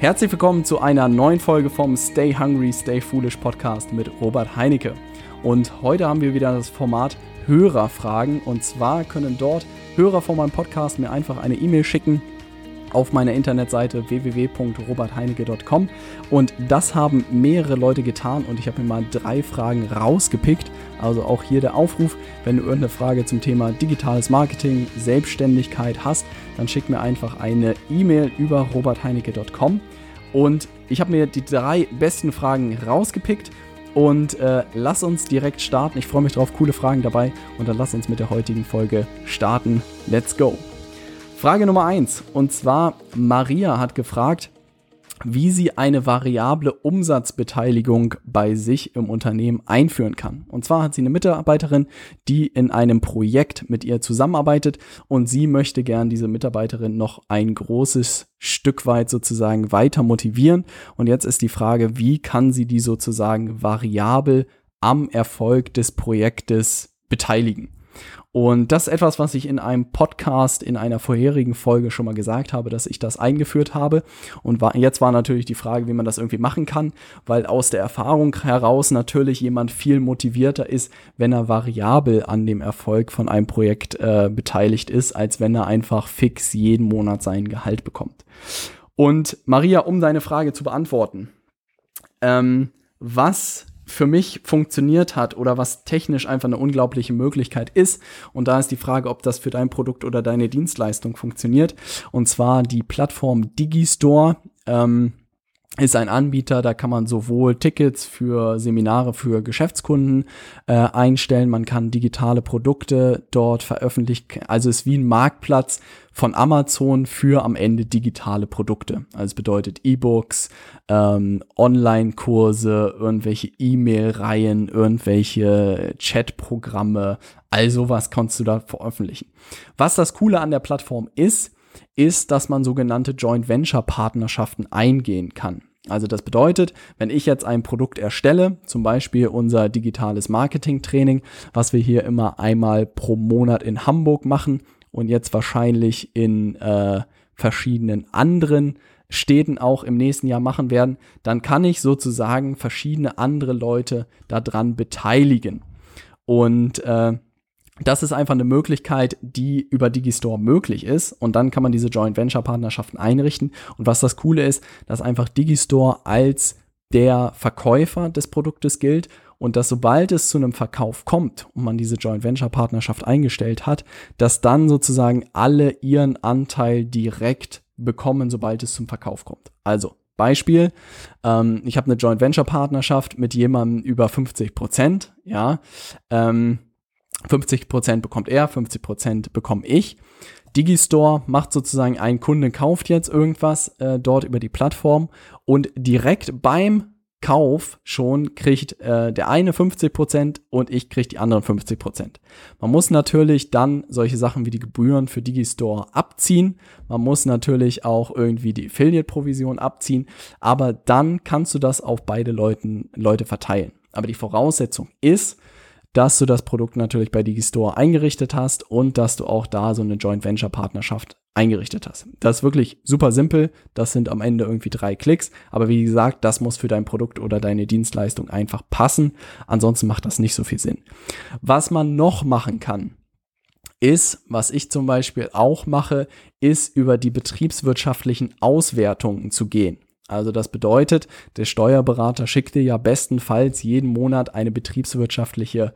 Herzlich willkommen zu einer neuen Folge vom Stay Hungry, Stay Foolish Podcast mit Robert Heinecke. Und heute haben wir wieder das Format Hörerfragen. Und zwar können dort Hörer von meinem Podcast mir einfach eine E-Mail schicken auf meiner Internetseite www.robertheinecke.com und das haben mehrere Leute getan und ich habe mir mal drei Fragen rausgepickt. Also auch hier der Aufruf, wenn du irgendeine Frage zum Thema digitales Marketing, Selbstständigkeit hast, dann schick mir einfach eine E-Mail über robertheinecke.com und ich habe mir die drei besten Fragen rausgepickt und äh, lass uns direkt starten. Ich freue mich drauf, coole Fragen dabei und dann lass uns mit der heutigen Folge starten. Let's go! Frage Nummer 1. Und zwar, Maria hat gefragt, wie sie eine variable Umsatzbeteiligung bei sich im Unternehmen einführen kann. Und zwar hat sie eine Mitarbeiterin, die in einem Projekt mit ihr zusammenarbeitet und sie möchte gern diese Mitarbeiterin noch ein großes Stück weit sozusagen weiter motivieren. Und jetzt ist die Frage, wie kann sie die sozusagen variabel am Erfolg des Projektes beteiligen? Und das ist etwas, was ich in einem Podcast in einer vorherigen Folge schon mal gesagt habe, dass ich das eingeführt habe. Und war, jetzt war natürlich die Frage, wie man das irgendwie machen kann, weil aus der Erfahrung heraus natürlich jemand viel motivierter ist, wenn er variabel an dem Erfolg von einem Projekt äh, beteiligt ist, als wenn er einfach fix jeden Monat sein Gehalt bekommt. Und Maria, um deine Frage zu beantworten, ähm, was für mich funktioniert hat oder was technisch einfach eine unglaubliche Möglichkeit ist. Und da ist die Frage, ob das für dein Produkt oder deine Dienstleistung funktioniert. Und zwar die Plattform Digistore. Ähm, ist ein Anbieter, da kann man sowohl Tickets für Seminare für Geschäftskunden äh, einstellen, man kann digitale Produkte dort veröffentlichen, also ist wie ein Marktplatz von Amazon für am Ende digitale Produkte. Also es bedeutet E-Books, ähm, Online-Kurse, irgendwelche E-Mail-Reihen, irgendwelche Chat-Programme, all sowas kannst du da veröffentlichen. Was das Coole an der Plattform ist, ist, dass man sogenannte Joint Venture Partnerschaften eingehen kann. Also das bedeutet, wenn ich jetzt ein Produkt erstelle, zum Beispiel unser digitales Marketing-Training, was wir hier immer einmal pro Monat in Hamburg machen und jetzt wahrscheinlich in äh, verschiedenen anderen Städten auch im nächsten Jahr machen werden, dann kann ich sozusagen verschiedene andere Leute daran beteiligen. Und äh, das ist einfach eine Möglichkeit, die über Digistore möglich ist. Und dann kann man diese Joint Venture Partnerschaften einrichten. Und was das Coole ist, dass einfach Digistore als der Verkäufer des Produktes gilt und dass sobald es zu einem Verkauf kommt und man diese Joint Venture Partnerschaft eingestellt hat, dass dann sozusagen alle ihren Anteil direkt bekommen, sobald es zum Verkauf kommt. Also Beispiel, ähm, ich habe eine Joint Venture Partnerschaft mit jemandem über 50 Prozent, ja, ähm, 50% bekommt er, 50% bekomme ich. Digistore macht sozusagen, ein Kunde kauft jetzt irgendwas äh, dort über die Plattform und direkt beim Kauf schon kriegt äh, der eine 50% und ich kriege die anderen 50%. Man muss natürlich dann solche Sachen wie die Gebühren für Digistore abziehen. Man muss natürlich auch irgendwie die Affiliate-Provision abziehen, aber dann kannst du das auf beide Leuten, Leute verteilen. Aber die Voraussetzung ist, dass du das Produkt natürlich bei Digistore eingerichtet hast und dass du auch da so eine Joint Venture Partnerschaft eingerichtet hast. Das ist wirklich super simpel. Das sind am Ende irgendwie drei Klicks. Aber wie gesagt, das muss für dein Produkt oder deine Dienstleistung einfach passen. Ansonsten macht das nicht so viel Sinn. Was man noch machen kann, ist, was ich zum Beispiel auch mache, ist über die betriebswirtschaftlichen Auswertungen zu gehen. Also das bedeutet, der Steuerberater schickt dir ja bestenfalls jeden Monat eine betriebswirtschaftliche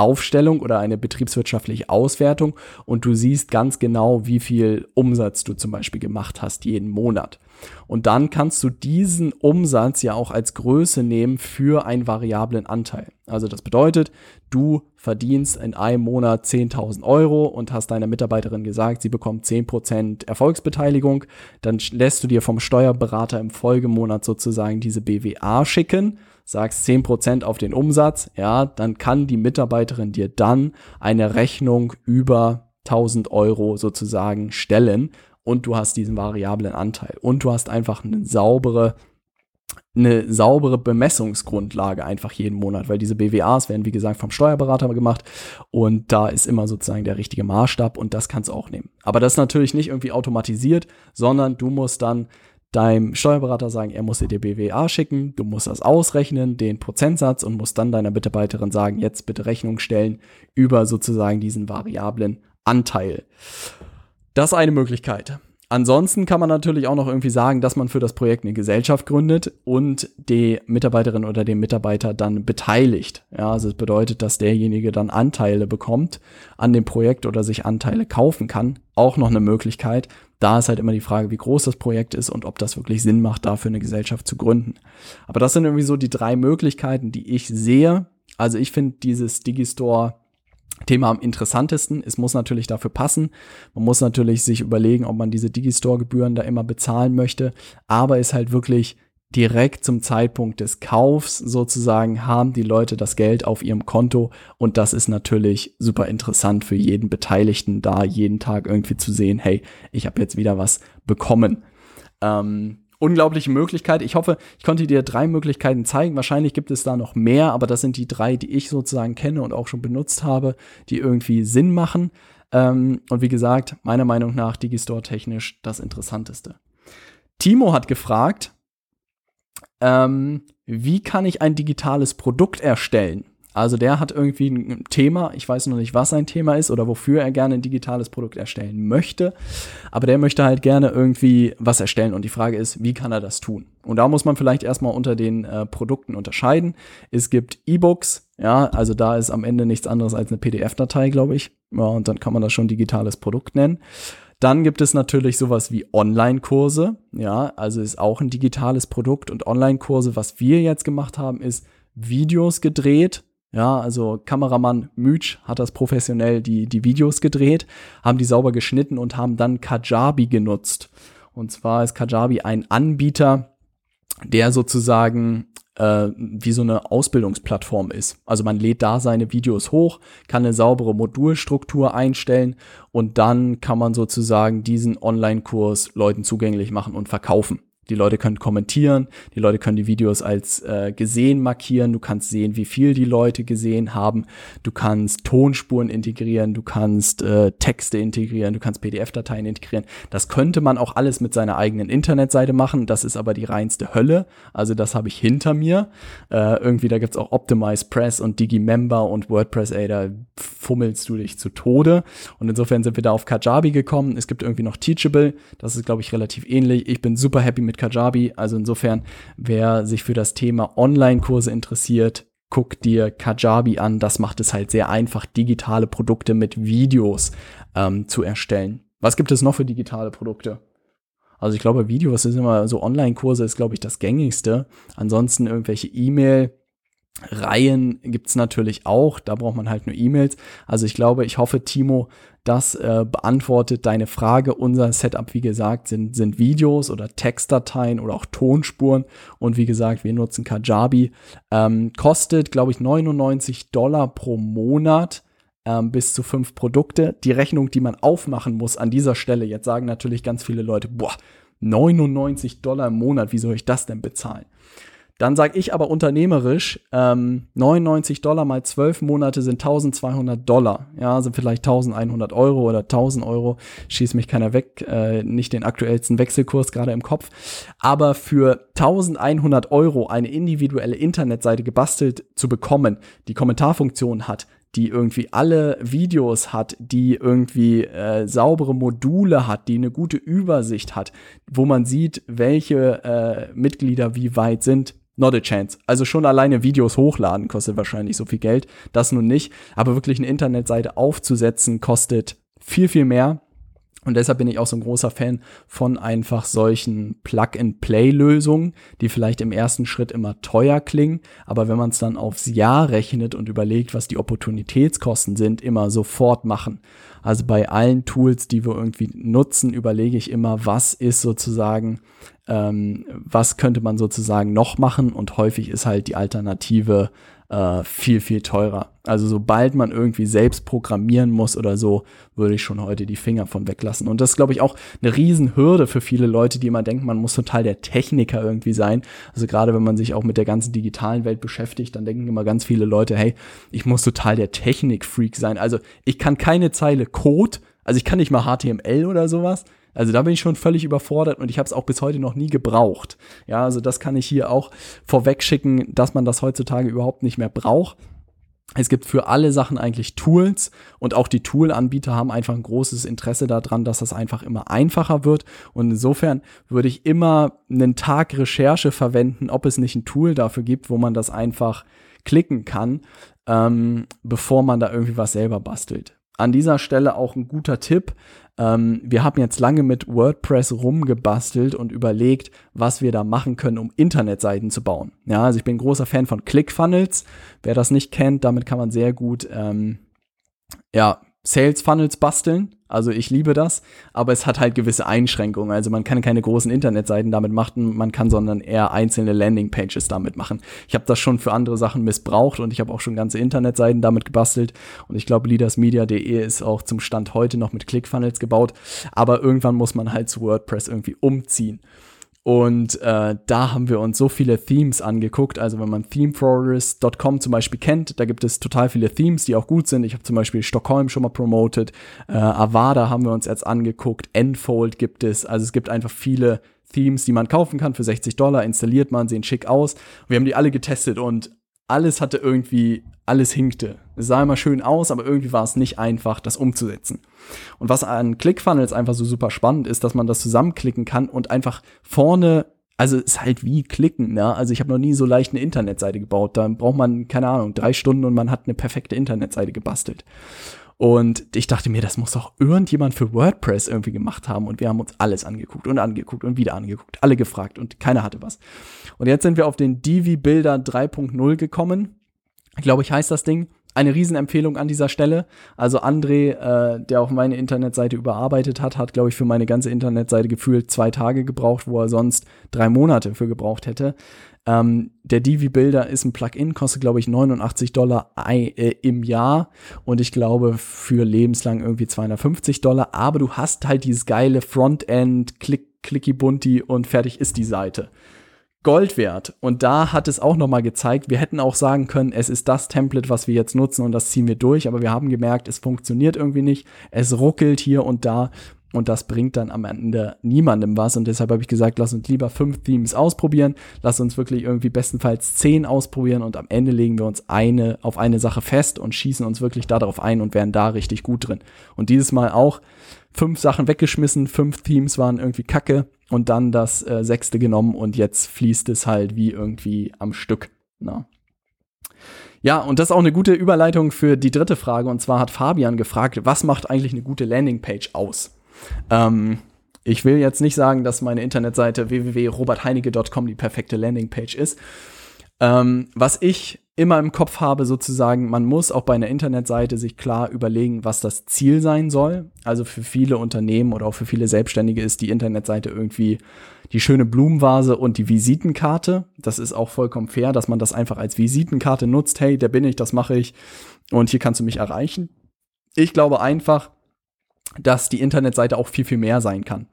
Aufstellung oder eine betriebswirtschaftliche Auswertung und du siehst ganz genau, wie viel Umsatz du zum Beispiel gemacht hast jeden Monat. Und dann kannst du diesen Umsatz ja auch als Größe nehmen für einen variablen Anteil. Also das bedeutet, du verdienst in einem Monat 10.000 Euro und hast deiner Mitarbeiterin gesagt, sie bekommt 10% Erfolgsbeteiligung. Dann lässt du dir vom Steuerberater im Folgemonat sozusagen diese BWA schicken sagst 10% auf den Umsatz, ja, dann kann die Mitarbeiterin dir dann eine Rechnung über 1000 Euro sozusagen stellen und du hast diesen variablen Anteil und du hast einfach eine saubere eine saubere Bemessungsgrundlage einfach jeden Monat, weil diese BWAs werden, wie gesagt, vom Steuerberater gemacht und da ist immer sozusagen der richtige Maßstab und das kannst du auch nehmen. Aber das ist natürlich nicht irgendwie automatisiert, sondern du musst dann deinem Steuerberater sagen, er muss dir die BWA schicken, du musst das ausrechnen, den Prozentsatz und musst dann deiner Mitarbeiterin sagen, jetzt bitte Rechnung stellen über sozusagen diesen variablen Anteil. Das ist eine Möglichkeit. Ansonsten kann man natürlich auch noch irgendwie sagen, dass man für das Projekt eine Gesellschaft gründet und die Mitarbeiterin oder den Mitarbeiter dann beteiligt. Ja, also es bedeutet, dass derjenige dann Anteile bekommt an dem Projekt oder sich Anteile kaufen kann. Auch noch eine Möglichkeit. Da ist halt immer die Frage, wie groß das Projekt ist und ob das wirklich Sinn macht, dafür eine Gesellschaft zu gründen. Aber das sind irgendwie so die drei Möglichkeiten, die ich sehe. Also ich finde dieses Digistore Thema am interessantesten. Es muss natürlich dafür passen. Man muss natürlich sich überlegen, ob man diese Digistore-Gebühren da immer bezahlen möchte. Aber ist halt wirklich direkt zum Zeitpunkt des Kaufs sozusagen haben die Leute das Geld auf ihrem Konto und das ist natürlich super interessant für jeden Beteiligten, da jeden Tag irgendwie zu sehen, hey, ich habe jetzt wieder was bekommen. Ähm, unglaubliche Möglichkeit. Ich hoffe, ich konnte dir drei Möglichkeiten zeigen. Wahrscheinlich gibt es da noch mehr, aber das sind die drei, die ich sozusagen kenne und auch schon benutzt habe, die irgendwie Sinn machen. Ähm, und wie gesagt, meiner Meinung nach Digistore technisch das Interessanteste. Timo hat gefragt, ähm, wie kann ich ein digitales Produkt erstellen? Also der hat irgendwie ein Thema, ich weiß noch nicht, was sein Thema ist oder wofür er gerne ein digitales Produkt erstellen möchte, aber der möchte halt gerne irgendwie was erstellen und die Frage ist, wie kann er das tun? Und da muss man vielleicht erstmal unter den äh, Produkten unterscheiden. Es gibt E-Books, ja, also da ist am Ende nichts anderes als eine PDF-Datei, glaube ich. Ja, und dann kann man das schon digitales Produkt nennen. Dann gibt es natürlich sowas wie Online-Kurse, ja, also ist auch ein digitales Produkt und Online-Kurse, was wir jetzt gemacht haben, ist Videos gedreht, ja, also Kameramann Mütsch hat das professionell die, die Videos gedreht, haben die sauber geschnitten und haben dann Kajabi genutzt. Und zwar ist Kajabi ein Anbieter, der sozusagen äh, wie so eine Ausbildungsplattform ist. Also man lädt da seine Videos hoch, kann eine saubere Modulstruktur einstellen und dann kann man sozusagen diesen Online-Kurs Leuten zugänglich machen und verkaufen. Die Leute können kommentieren, die Leute können die Videos als äh, gesehen markieren, du kannst sehen, wie viel die Leute gesehen haben, du kannst Tonspuren integrieren, du kannst äh, Texte integrieren, du kannst PDF-Dateien integrieren. Das könnte man auch alles mit seiner eigenen Internetseite machen, das ist aber die reinste Hölle. Also das habe ich hinter mir. Äh, irgendwie, da gibt's auch Optimize Press und Digimember und WordPress, ey, da fummelst du dich zu Tode. Und insofern sind wir da auf Kajabi gekommen. Es gibt irgendwie noch Teachable, das ist, glaube ich, relativ ähnlich. Ich bin super happy mit Kajabi. Also insofern, wer sich für das Thema Online-Kurse interessiert, guck dir Kajabi an. Das macht es halt sehr einfach, digitale Produkte mit Videos ähm, zu erstellen. Was gibt es noch für digitale Produkte? Also ich glaube, Videos ist immer so Online-Kurse ist, glaube ich, das gängigste. Ansonsten irgendwelche E-Mail, Reihen gibt's natürlich auch, da braucht man halt nur E-Mails. Also ich glaube, ich hoffe, Timo, das äh, beantwortet deine Frage. Unser Setup, wie gesagt, sind, sind Videos oder Textdateien oder auch Tonspuren. Und wie gesagt, wir nutzen Kajabi. Ähm, kostet, glaube ich, 99 Dollar pro Monat ähm, bis zu fünf Produkte. Die Rechnung, die man aufmachen muss an dieser Stelle, jetzt sagen natürlich ganz viele Leute, boah, 99 Dollar im Monat, wie soll ich das denn bezahlen? Dann sage ich aber unternehmerisch, ähm, 99 Dollar mal 12 Monate sind 1200 Dollar. Ja, sind vielleicht 1100 Euro oder 1000 Euro. Schießt mich keiner weg, äh, nicht den aktuellsten Wechselkurs gerade im Kopf. Aber für 1100 Euro eine individuelle Internetseite gebastelt zu bekommen, die Kommentarfunktion hat, die irgendwie alle Videos hat, die irgendwie äh, saubere Module hat, die eine gute Übersicht hat, wo man sieht, welche äh, Mitglieder wie weit sind, Not a chance. Also schon alleine Videos hochladen kostet wahrscheinlich so viel Geld. Das nun nicht. Aber wirklich eine Internetseite aufzusetzen kostet viel, viel mehr. Und deshalb bin ich auch so ein großer Fan von einfach solchen Plug-and-Play-Lösungen, die vielleicht im ersten Schritt immer teuer klingen, aber wenn man es dann aufs Jahr rechnet und überlegt, was die Opportunitätskosten sind, immer sofort machen. Also bei allen Tools, die wir irgendwie nutzen, überlege ich immer, was ist sozusagen, ähm, was könnte man sozusagen noch machen und häufig ist halt die Alternative äh, viel, viel teurer. Also sobald man irgendwie selbst programmieren muss oder so, würde ich schon heute die Finger von weglassen. Und das ist, glaube ich, auch eine Riesenhürde für viele Leute, die immer denken, man muss total der Techniker irgendwie sein. Also gerade wenn man sich auch mit der ganzen digitalen Welt beschäftigt, dann denken immer ganz viele Leute, hey, ich muss total der Technikfreak sein. Also ich kann keine Zeile Code, also ich kann nicht mal HTML oder sowas, Also da bin ich schon völlig überfordert und ich habe es auch bis heute noch nie gebraucht. Ja, also das kann ich hier auch vorweg schicken, dass man das heutzutage überhaupt nicht mehr braucht. Es gibt für alle Sachen eigentlich Tools und auch die Tool-Anbieter haben einfach ein großes Interesse daran, dass das einfach immer einfacher wird. Und insofern würde ich immer einen Tag Recherche verwenden, ob es nicht ein Tool dafür gibt, wo man das einfach klicken kann, ähm, bevor man da irgendwie was selber bastelt. An dieser Stelle auch ein guter Tipp. Ähm, wir haben jetzt lange mit WordPress rumgebastelt und überlegt, was wir da machen können, um Internetseiten zu bauen. Ja, also ich bin großer Fan von ClickFunnels. Wer das nicht kennt, damit kann man sehr gut ähm, ja, Sales Funnels basteln. Also ich liebe das, aber es hat halt gewisse Einschränkungen. Also man kann keine großen Internetseiten damit machen, man kann sondern eher einzelne Landingpages damit machen. Ich habe das schon für andere Sachen missbraucht und ich habe auch schon ganze Internetseiten damit gebastelt und ich glaube leadersmedia.de ist auch zum Stand heute noch mit ClickFunnels gebaut, aber irgendwann muss man halt zu WordPress irgendwie umziehen. Und äh, da haben wir uns so viele Themes angeguckt. Also wenn man themeforest.com zum Beispiel kennt, da gibt es total viele Themes, die auch gut sind. Ich habe zum Beispiel Stockholm schon mal promoted. Äh, Avada haben wir uns jetzt angeguckt. Enfold gibt es. Also es gibt einfach viele Themes, die man kaufen kann für 60 Dollar. Installiert man, sehen schick aus. Wir haben die alle getestet und alles hatte irgendwie, alles hinkte. Es sah immer schön aus, aber irgendwie war es nicht einfach, das umzusetzen. Und was an ClickFunnels einfach so super spannend ist, dass man das zusammenklicken kann und einfach vorne, also es ist halt wie klicken, ne? Also ich habe noch nie so leicht eine Internetseite gebaut. Da braucht man, keine Ahnung, drei Stunden und man hat eine perfekte Internetseite gebastelt. Und ich dachte mir, das muss doch irgendjemand für WordPress irgendwie gemacht haben. Und wir haben uns alles angeguckt und angeguckt und wieder angeguckt, alle gefragt und keiner hatte was. Und jetzt sind wir auf den Divi Builder 3.0 gekommen. Ich glaube, ich heißt das Ding. Eine Riesenempfehlung an dieser Stelle. Also André, äh, der auch meine Internetseite überarbeitet hat, hat, glaube ich, für meine ganze Internetseite gefühlt zwei Tage gebraucht, wo er sonst drei Monate für gebraucht hätte. Ähm, der Divi Builder ist ein Plugin, kostet glaube ich 89 Dollar äh, im Jahr und ich glaube für lebenslang irgendwie 250 Dollar. Aber du hast halt dieses geile Frontend, Klick, Clicky Bunti und fertig ist die Seite. Gold wert. Und da hat es auch nochmal gezeigt, wir hätten auch sagen können, es ist das Template, was wir jetzt nutzen und das ziehen wir durch, aber wir haben gemerkt, es funktioniert irgendwie nicht. Es ruckelt hier und da und das bringt dann am Ende niemandem was. Und deshalb habe ich gesagt, lass uns lieber fünf Themes ausprobieren. Lass uns wirklich irgendwie bestenfalls zehn ausprobieren. Und am Ende legen wir uns eine auf eine Sache fest und schießen uns wirklich darauf ein und werden da richtig gut drin. Und dieses Mal auch fünf Sachen weggeschmissen. Fünf Themes waren irgendwie kacke. Und dann das äh, sechste genommen. Und jetzt fließt es halt wie irgendwie am Stück. Na. Ja, und das ist auch eine gute Überleitung für die dritte Frage. Und zwar hat Fabian gefragt, was macht eigentlich eine gute Landingpage aus? Ähm, ich will jetzt nicht sagen, dass meine Internetseite www.robertheinige.com die perfekte Landingpage ist. Ähm, was ich immer im Kopf habe, sozusagen, man muss auch bei einer Internetseite sich klar überlegen, was das Ziel sein soll. Also für viele Unternehmen oder auch für viele Selbstständige ist die Internetseite irgendwie die schöne Blumenvase und die Visitenkarte. Das ist auch vollkommen fair, dass man das einfach als Visitenkarte nutzt. Hey, der bin ich, das mache ich und hier kannst du mich erreichen. Ich glaube einfach, dass die Internetseite auch viel, viel mehr sein kann.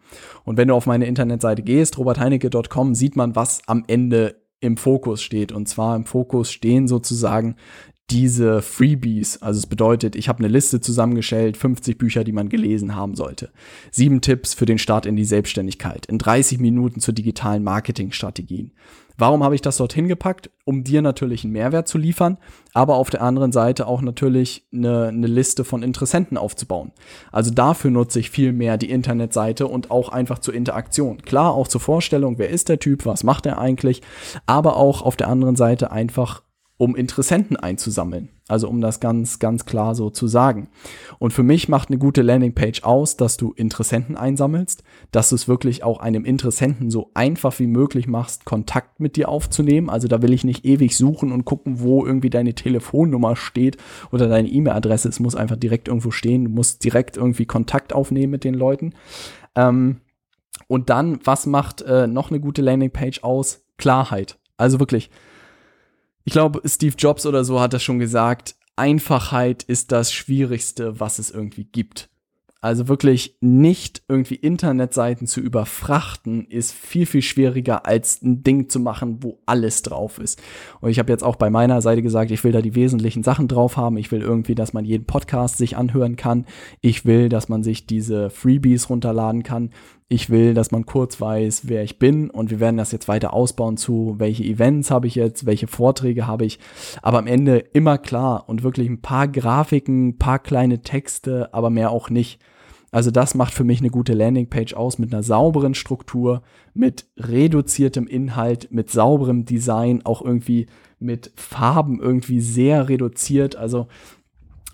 Und wenn du auf meine Internetseite gehst, robertheinecke.com, sieht man, was am Ende im Fokus steht. Und zwar im Fokus stehen sozusagen diese Freebies. Also es bedeutet, ich habe eine Liste zusammengestellt, 50 Bücher, die man gelesen haben sollte. Sieben Tipps für den Start in die Selbstständigkeit. In 30 Minuten zu digitalen Marketingstrategien. Warum habe ich das dorthin gepackt? Um dir natürlich einen Mehrwert zu liefern, aber auf der anderen Seite auch natürlich eine, eine Liste von Interessenten aufzubauen. Also dafür nutze ich viel mehr die Internetseite und auch einfach zur Interaktion. Klar, auch zur Vorstellung, wer ist der Typ, was macht er eigentlich, aber auch auf der anderen Seite einfach um Interessenten einzusammeln. Also um das ganz, ganz klar so zu sagen. Und für mich macht eine gute Landingpage aus, dass du Interessenten einsammelst, dass du es wirklich auch einem Interessenten so einfach wie möglich machst, Kontakt mit dir aufzunehmen. Also da will ich nicht ewig suchen und gucken, wo irgendwie deine Telefonnummer steht oder deine E-Mail-Adresse. Es muss einfach direkt irgendwo stehen. Du musst direkt irgendwie Kontakt aufnehmen mit den Leuten. Ähm, und dann, was macht äh, noch eine gute Landingpage aus? Klarheit. Also wirklich, ich glaube, Steve Jobs oder so hat das schon gesagt, Einfachheit ist das Schwierigste, was es irgendwie gibt. Also wirklich nicht irgendwie Internetseiten zu überfrachten, ist viel, viel schwieriger als ein Ding zu machen, wo alles drauf ist. Und ich habe jetzt auch bei meiner Seite gesagt, ich will da die wesentlichen Sachen drauf haben. Ich will irgendwie, dass man jeden Podcast sich anhören kann. Ich will, dass man sich diese Freebies runterladen kann. Ich will, dass man kurz weiß, wer ich bin und wir werden das jetzt weiter ausbauen zu, welche Events habe ich jetzt, welche Vorträge habe ich. Aber am Ende immer klar und wirklich ein paar Grafiken, ein paar kleine Texte, aber mehr auch nicht. Also das macht für mich eine gute Landingpage aus mit einer sauberen Struktur, mit reduziertem Inhalt, mit sauberem Design, auch irgendwie mit Farben irgendwie sehr reduziert. Also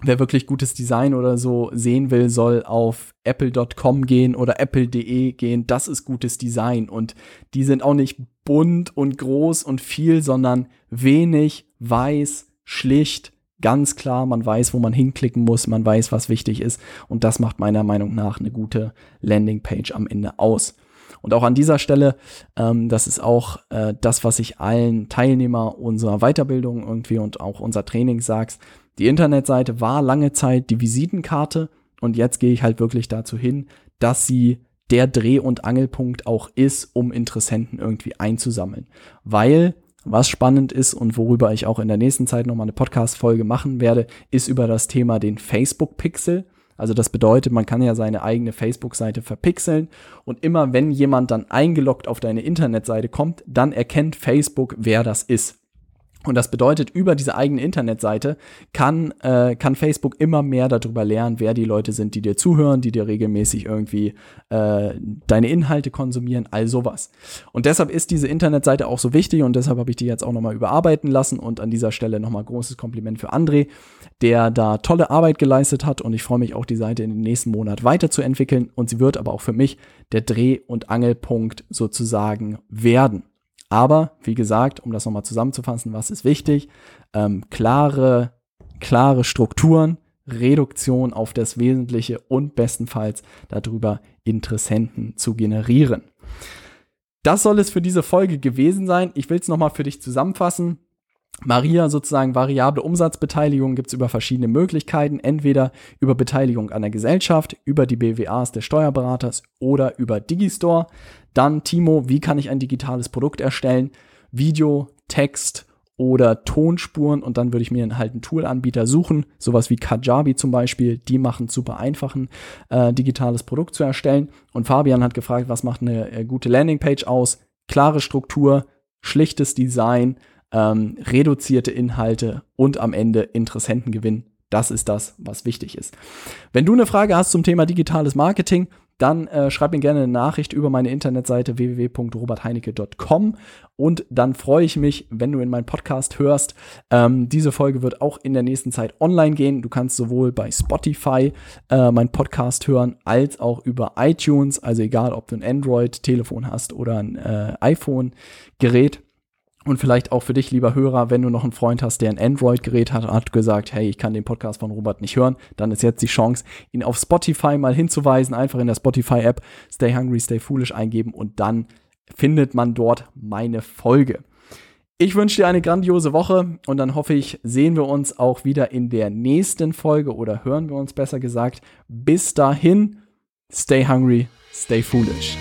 wer wirklich gutes Design oder so sehen will, soll auf apple.com gehen oder apple.de gehen. Das ist gutes Design. Und die sind auch nicht bunt und groß und viel, sondern wenig, weiß, schlicht, ganz klar. Man weiß, wo man hinklicken muss. Man weiß, was wichtig ist. Und das macht meiner Meinung nach eine gute Landingpage am Ende aus. Und auch an dieser Stelle, ähm, das ist auch äh, das, was ich allen Teilnehmer unserer Weiterbildung irgendwie und auch unser Training sagst, die Internetseite war lange Zeit die Visitenkarte und jetzt gehe ich halt wirklich dazu hin, dass sie der Dreh- und Angelpunkt auch ist, um Interessenten irgendwie einzusammeln. Weil was spannend ist und worüber ich auch in der nächsten Zeit nochmal eine Podcast-Folge machen werde, ist über das Thema den Facebook-Pixel. Also das bedeutet, man kann ja seine eigene Facebook-Seite verpixeln und immer wenn jemand dann eingeloggt auf deine Internetseite kommt, dann erkennt Facebook, wer das ist. Und das bedeutet, über diese eigene Internetseite kann, äh, kann Facebook immer mehr darüber lernen, wer die Leute sind, die dir zuhören, die dir regelmäßig irgendwie äh, deine Inhalte konsumieren, all sowas. Und deshalb ist diese Internetseite auch so wichtig und deshalb habe ich die jetzt auch nochmal überarbeiten lassen und an dieser Stelle nochmal großes Kompliment für André, der da tolle Arbeit geleistet hat und ich freue mich auch, die Seite in den nächsten Monat weiterzuentwickeln und sie wird aber auch für mich der Dreh- und Angelpunkt sozusagen werden. Aber wie gesagt, um das nochmal zusammenzufassen, was ist wichtig? Ähm, klare, klare Strukturen, Reduktion auf das Wesentliche und bestenfalls darüber Interessenten zu generieren. Das soll es für diese Folge gewesen sein. Ich will es nochmal für dich zusammenfassen. Maria sozusagen variable Umsatzbeteiligung gibt es über verschiedene Möglichkeiten, entweder über Beteiligung an der Gesellschaft, über die BWAs des Steuerberaters oder über Digistore. Dann Timo, wie kann ich ein digitales Produkt erstellen? Video, Text oder Tonspuren und dann würde ich mir halt einen Toolanbieter suchen, sowas wie Kajabi zum Beispiel, die machen super einfach ein äh, digitales Produkt zu erstellen. Und Fabian hat gefragt, was macht eine äh, gute Landingpage aus? Klare Struktur, schlichtes Design, ähm, reduzierte Inhalte und am Ende Interessentengewinn. Das ist das, was wichtig ist. Wenn du eine Frage hast zum Thema digitales Marketing, dann äh, schreib mir gerne eine Nachricht über meine Internetseite www.robertheinecke.com und dann freue ich mich, wenn du in meinen Podcast hörst. Ähm, diese Folge wird auch in der nächsten Zeit online gehen. Du kannst sowohl bei Spotify äh, meinen Podcast hören, als auch über iTunes. Also egal, ob du ein Android-Telefon hast oder ein äh, iPhone-Gerät. Und vielleicht auch für dich, lieber Hörer, wenn du noch einen Freund hast, der ein Android-Gerät hat, hat gesagt, hey, ich kann den Podcast von Robert nicht hören, dann ist jetzt die Chance, ihn auf Spotify mal hinzuweisen. Einfach in der Spotify-App Stay Hungry, Stay Foolish eingeben und dann findet man dort meine Folge. Ich wünsche dir eine grandiose Woche und dann hoffe ich, sehen wir uns auch wieder in der nächsten Folge oder hören wir uns besser gesagt. Bis dahin, stay hungry, stay foolish.